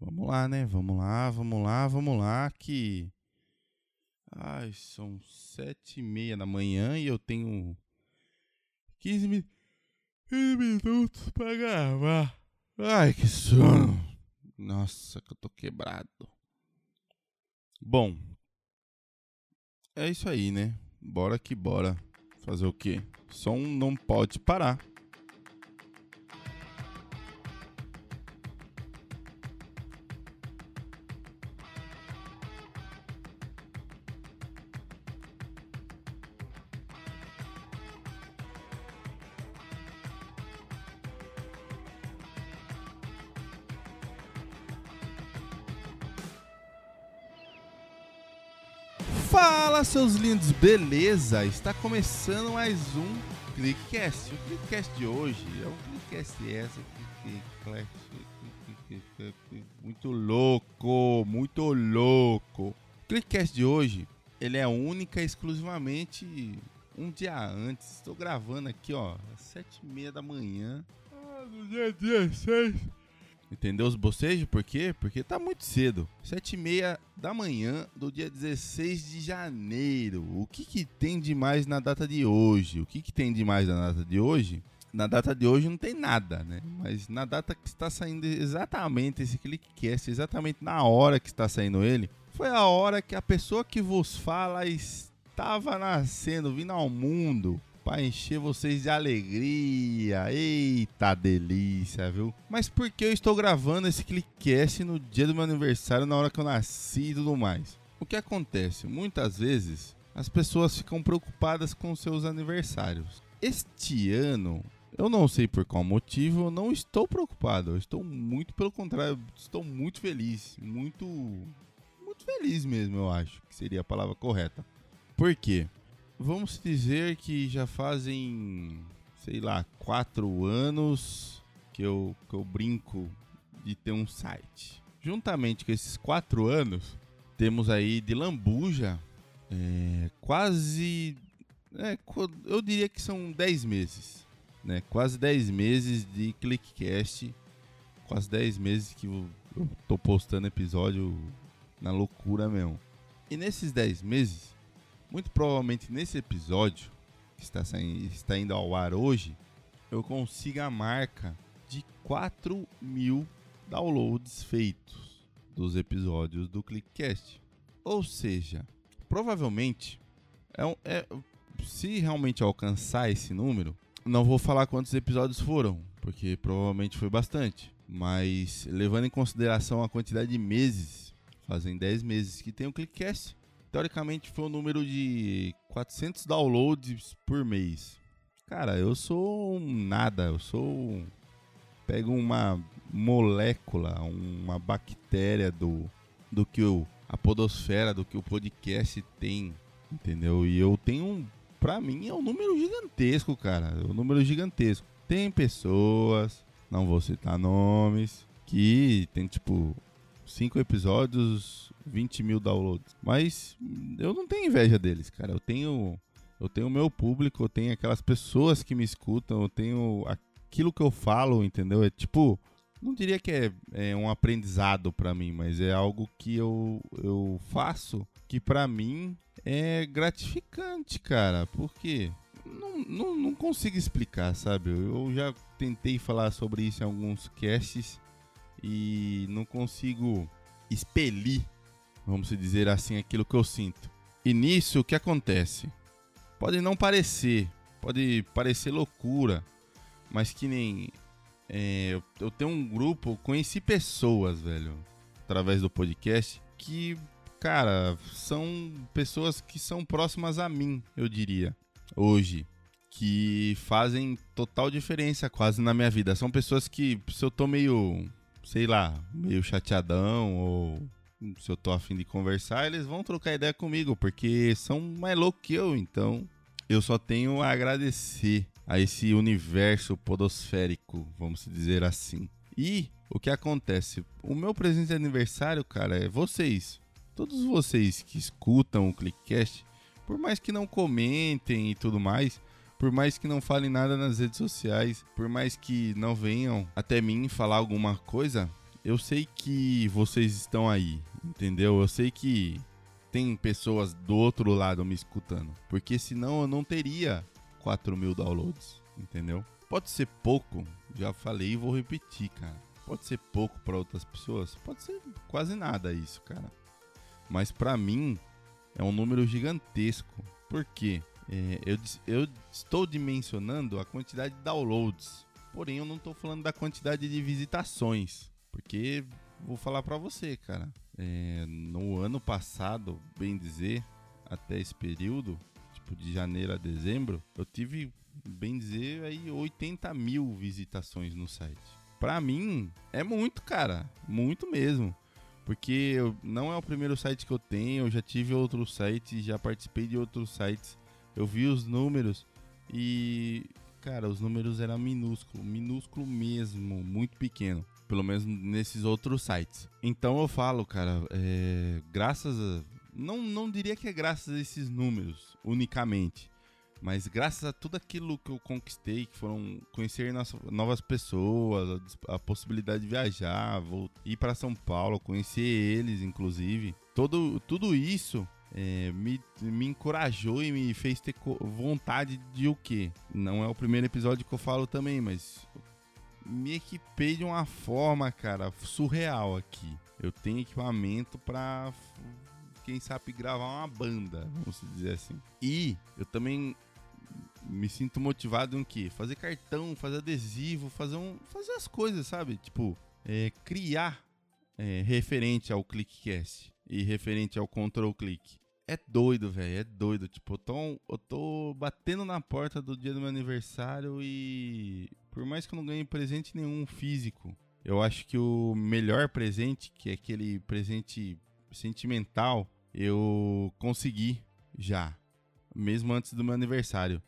Vamos lá, né? Vamos lá, vamos lá, vamos lá, que... Ai, são sete e meia da manhã e eu tenho 15, mi... 15 minutos pra gravar. Ai, que sono. Nossa, que eu tô quebrado. Bom, é isso aí, né? Bora que bora. Fazer o quê? Som não pode parar. Fala, seus lindos, beleza? Está começando mais um Clickcast. O Clickcast de hoje é um Clickcast essa muito louco, muito louco. O Clickcast de hoje, ele é única e exclusivamente um dia antes. Estou gravando aqui, ó, às sete e meia da manhã, ah, no dia 16 Entendeu os bocejos? Por quê? Porque tá muito cedo. Sete e meia da manhã do dia 16 de janeiro. O que, que tem de mais na data de hoje? O que, que tem de mais na data de hoje? Na data de hoje não tem nada, né? Mas na data que está saindo exatamente esse clickcast, exatamente na hora que está saindo ele, foi a hora que a pessoa que vos fala estava nascendo, vindo ao mundo para encher vocês de alegria. Eita delícia, viu? Mas por que eu estou gravando esse clickcast no dia do meu aniversário, na hora que eu nasci e tudo mais? O que acontece? Muitas vezes as pessoas ficam preocupadas com seus aniversários. Este ano, eu não sei por qual motivo, eu não estou preocupado. Eu estou muito pelo contrário, estou muito feliz, muito muito feliz mesmo, eu acho que seria a palavra correta. Por quê? Vamos dizer que já fazem, sei lá, quatro anos que eu, que eu brinco de ter um site. Juntamente com esses quatro anos, temos aí de lambuja é, quase. É, eu diria que são dez meses. Né? Quase dez meses de Clickcast. Quase dez meses que eu, tô postando episódio na loucura mesmo. E nesses dez meses, muito provavelmente nesse episódio, que está, saindo, está indo ao ar hoje, eu consiga a marca de 4 mil downloads feitos dos episódios do Clickcast. Ou seja, provavelmente, é, é, se realmente alcançar esse número, não vou falar quantos episódios foram, porque provavelmente foi bastante. Mas levando em consideração a quantidade de meses, fazem 10 meses que tem o Clickcast, teoricamente foi um número de 400 downloads por mês. Cara, eu sou um nada, eu sou pego uma molécula, uma bactéria do do que o a podosfera, do que o podcast tem, entendeu? E eu tenho para mim é um número gigantesco, cara, é um número gigantesco. Tem pessoas, não vou citar nomes, que tem tipo cinco episódios, 20 mil downloads. Mas eu não tenho inveja deles, cara. Eu tenho eu tenho o meu público, eu tenho aquelas pessoas que me escutam, eu tenho aquilo que eu falo, entendeu? É tipo, não diria que é, é um aprendizado para mim, mas é algo que eu, eu faço que para mim é gratificante, cara. Porque não, não, não consigo explicar, sabe? Eu já tentei falar sobre isso em alguns casts e não consigo expelir, vamos dizer assim, aquilo que eu sinto. E nisso o que acontece? Pode não parecer, pode parecer loucura, mas que nem é, eu tenho um grupo, conheci pessoas, velho, através do podcast que, cara, são pessoas que são próximas a mim, eu diria, hoje que fazem total diferença quase na minha vida. São pessoas que, se eu tô meio sei lá, meio chateadão ou se eu tô afim de conversar, eles vão trocar ideia comigo, porque são mais loucos que eu, então eu só tenho a agradecer a esse universo podosférico, vamos dizer assim. E o que acontece? O meu presente de aniversário, cara, é vocês. Todos vocês que escutam o Clickcast, por mais que não comentem e tudo mais, por mais que não falem nada nas redes sociais, por mais que não venham até mim falar alguma coisa, eu sei que vocês estão aí, entendeu? Eu sei que tem pessoas do outro lado me escutando. Porque senão eu não teria 4 mil downloads, entendeu? Pode ser pouco, já falei e vou repetir, cara. Pode ser pouco para outras pessoas, pode ser quase nada isso, cara. Mas para mim é um número gigantesco. Por quê? É, eu, eu estou dimensionando a quantidade de downloads, porém eu não estou falando da quantidade de visitações, porque vou falar para você, cara. É, no ano passado, bem dizer, até esse período, tipo de janeiro a dezembro, eu tive, bem dizer, aí 80 mil visitações no site. Pra mim, é muito, cara. Muito mesmo. Porque eu, não é o primeiro site que eu tenho, eu já tive outros sites, já participei de outros sites. Eu vi os números e, cara, os números eram minúsculos, minúsculo mesmo, muito pequeno. Pelo menos nesses outros sites. Então eu falo, cara, é, graças a. Não, não diria que é graças a esses números unicamente. Mas graças a tudo aquilo que eu conquistei, que foram conhecer novas pessoas, a, possibilidade de viajar, vou ir para São Paulo, conhecer eles, inclusive, todo, tudo isso é, me, me encorajou e me fez ter vontade de o quê? Não é o primeiro episódio que eu falo também, mas me equipei de uma forma, cara, surreal aqui. Eu tenho equipamento para quem sabe gravar uma banda, vamos dizer assim. E eu também me sinto motivado em que fazer cartão, fazer adesivo, fazer um, fazer as coisas, sabe? Tipo, é, criar é, referente ao ClickCast e referente ao Control Click. É doido, velho, é doido. Tipo, eu tô, eu tô batendo na porta do dia do meu aniversário e por mais que eu não ganhe presente nenhum físico, eu acho que o melhor presente, que é aquele presente sentimental, eu consegui já, mesmo antes do meu aniversário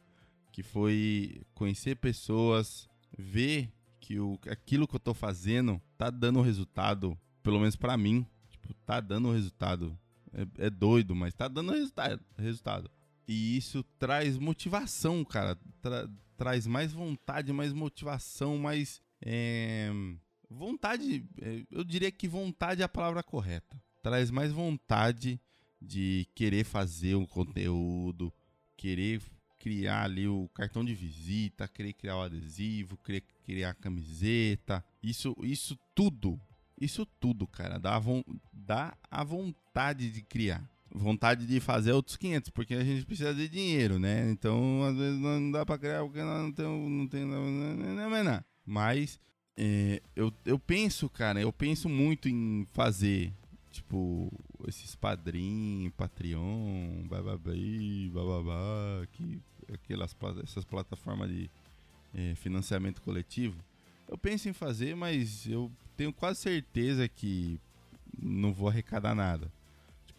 que foi conhecer pessoas, ver que o, aquilo que eu tô fazendo tá dando resultado, pelo menos para mim, tipo, tá dando resultado. É, é, doido, mas tá dando resultado, resultado. E isso traz motivação, cara. Tra, traz mais vontade, mais motivação, mais. É, vontade. É, eu diria que vontade é a palavra correta. Traz mais vontade de querer fazer um conteúdo, querer criar ali o cartão de visita, querer criar o adesivo, querer criar a camiseta. Isso, isso tudo, isso tudo, cara, dá a, dá a vontade de criar. Vontade de fazer outros 500, porque a gente precisa de dinheiro, né? Então, às vezes não dá pra criar porque não tem. Não tem não, não, não. Mas é, eu, eu penso, cara, eu penso muito em fazer tipo, esses padrinhos, Patreon, bababá, bababá, que aquelas essas plataformas de é, financiamento coletivo. Eu penso em fazer, mas eu tenho quase certeza que não vou arrecadar nada.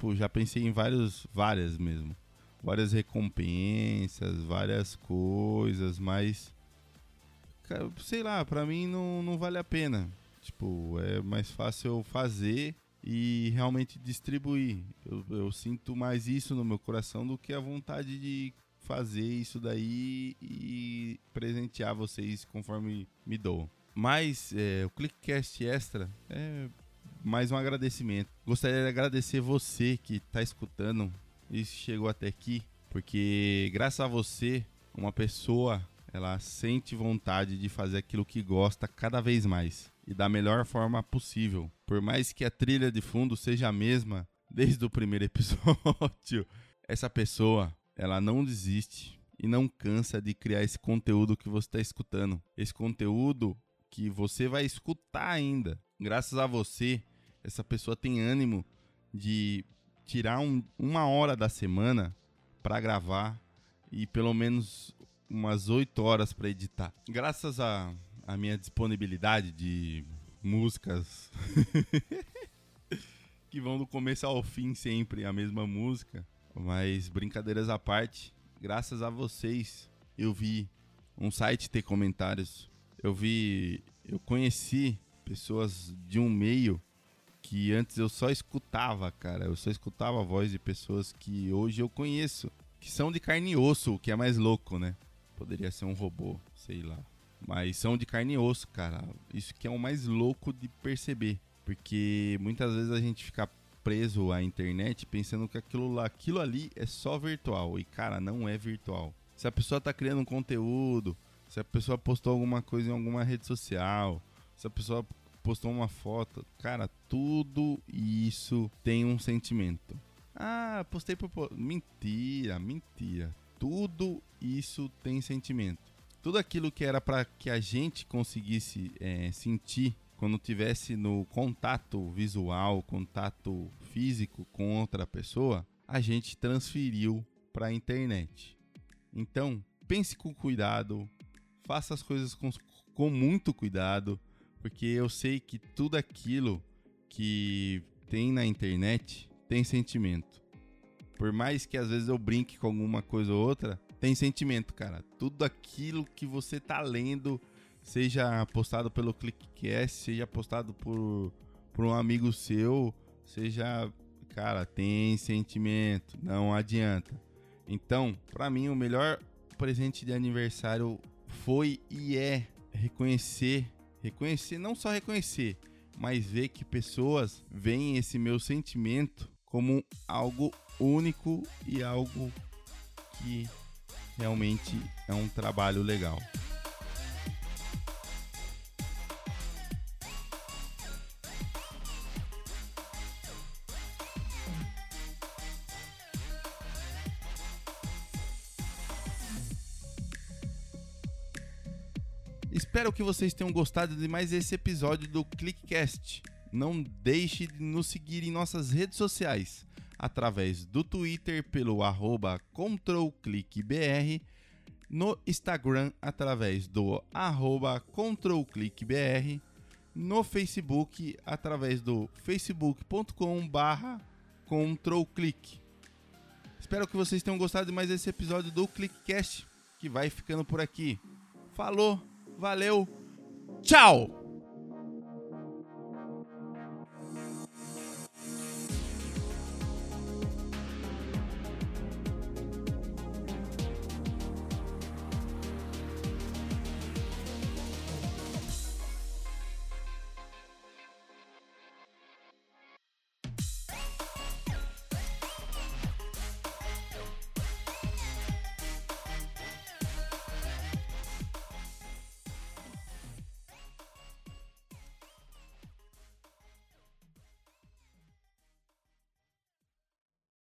Tipo, já pensei em vários, várias mesmo. Várias recompensas, várias coisas, mas sei lá, pra mim não, não vale a pena. Tipo, é mais fácil eu fazer e realmente distribuir. Eu, eu, sinto mais isso no meu coração do que a vontade de fazer isso daí e presentear vocês conforme me dou. Mas é, o Clickcast Extra é mais um agradecimento. Gostaria de agradecer você que está escutando e chegou até aqui, porque graças a você, uma pessoa ela sente vontade de fazer aquilo que gosta cada vez mais e da melhor forma possível. Por mais que a trilha de fundo seja a mesma desde o primeiro episódio, essa pessoa, ela não desiste e não cansa de criar esse conteúdo que você está escutando. Esse conteúdo que você vai escutar ainda. Graças a você, essa pessoa tem ânimo de tirar um, uma hora da semana para gravar e pelo menos umas 8 horas para editar. Graças a a minha disponibilidade de músicas que vão do começo ao fim sempre a mesma música. Mas brincadeiras à parte, graças a vocês eu vi um site ter comentários. Eu vi, eu conheci pessoas de um meio que antes eu só escutava, cara. Eu só escutava a voz de pessoas que hoje eu conheço, que são de carne e osso, o que é mais louco, né? Poderia ser um robô, sei lá. Mas são de carne e osso, cara. Isso que é o mais louco de perceber. Porque muitas vezes a gente fica preso à internet pensando que aquilo, lá, aquilo ali é só virtual. E, cara, não é virtual. Se a pessoa tá criando um conteúdo, se a pessoa postou alguma coisa em alguma rede social, se a pessoa postou uma foto, cara, tudo isso tem um sentimento. Ah, postei por. Mentira, mentira. Tudo isso tem sentimento. Tudo aquilo que era para que a gente conseguisse é, sentir quando tivesse no contato visual, contato físico com outra pessoa, a gente transferiu para a internet. Então, pense com cuidado, faça as coisas com, com muito cuidado, porque eu sei que tudo aquilo que tem na internet tem sentimento. Por mais que às vezes eu brinque com alguma coisa ou outra, tem sentimento, cara. Tudo aquilo que você tá lendo seja postado pelo Clickcast, seja postado por, por um amigo seu, seja. Cara, tem sentimento, não adianta. Então, para mim, o melhor presente de aniversário foi e é reconhecer, reconhecer, não só reconhecer, mas ver que pessoas veem esse meu sentimento como algo único e algo que realmente é um trabalho legal. Espero que vocês tenham gostado de mais esse episódio do Clickcast. Não deixe de nos seguir em nossas redes sociais, através do Twitter pelo arroba ControlClickBR, no Instagram através do arroba ControlClickBR, no Facebook através do facebook.com barra ControlClick. Espero que vocês tenham gostado de mais esse episódio do Clickcast, que vai ficando por aqui. Falou! Valeu, tchau!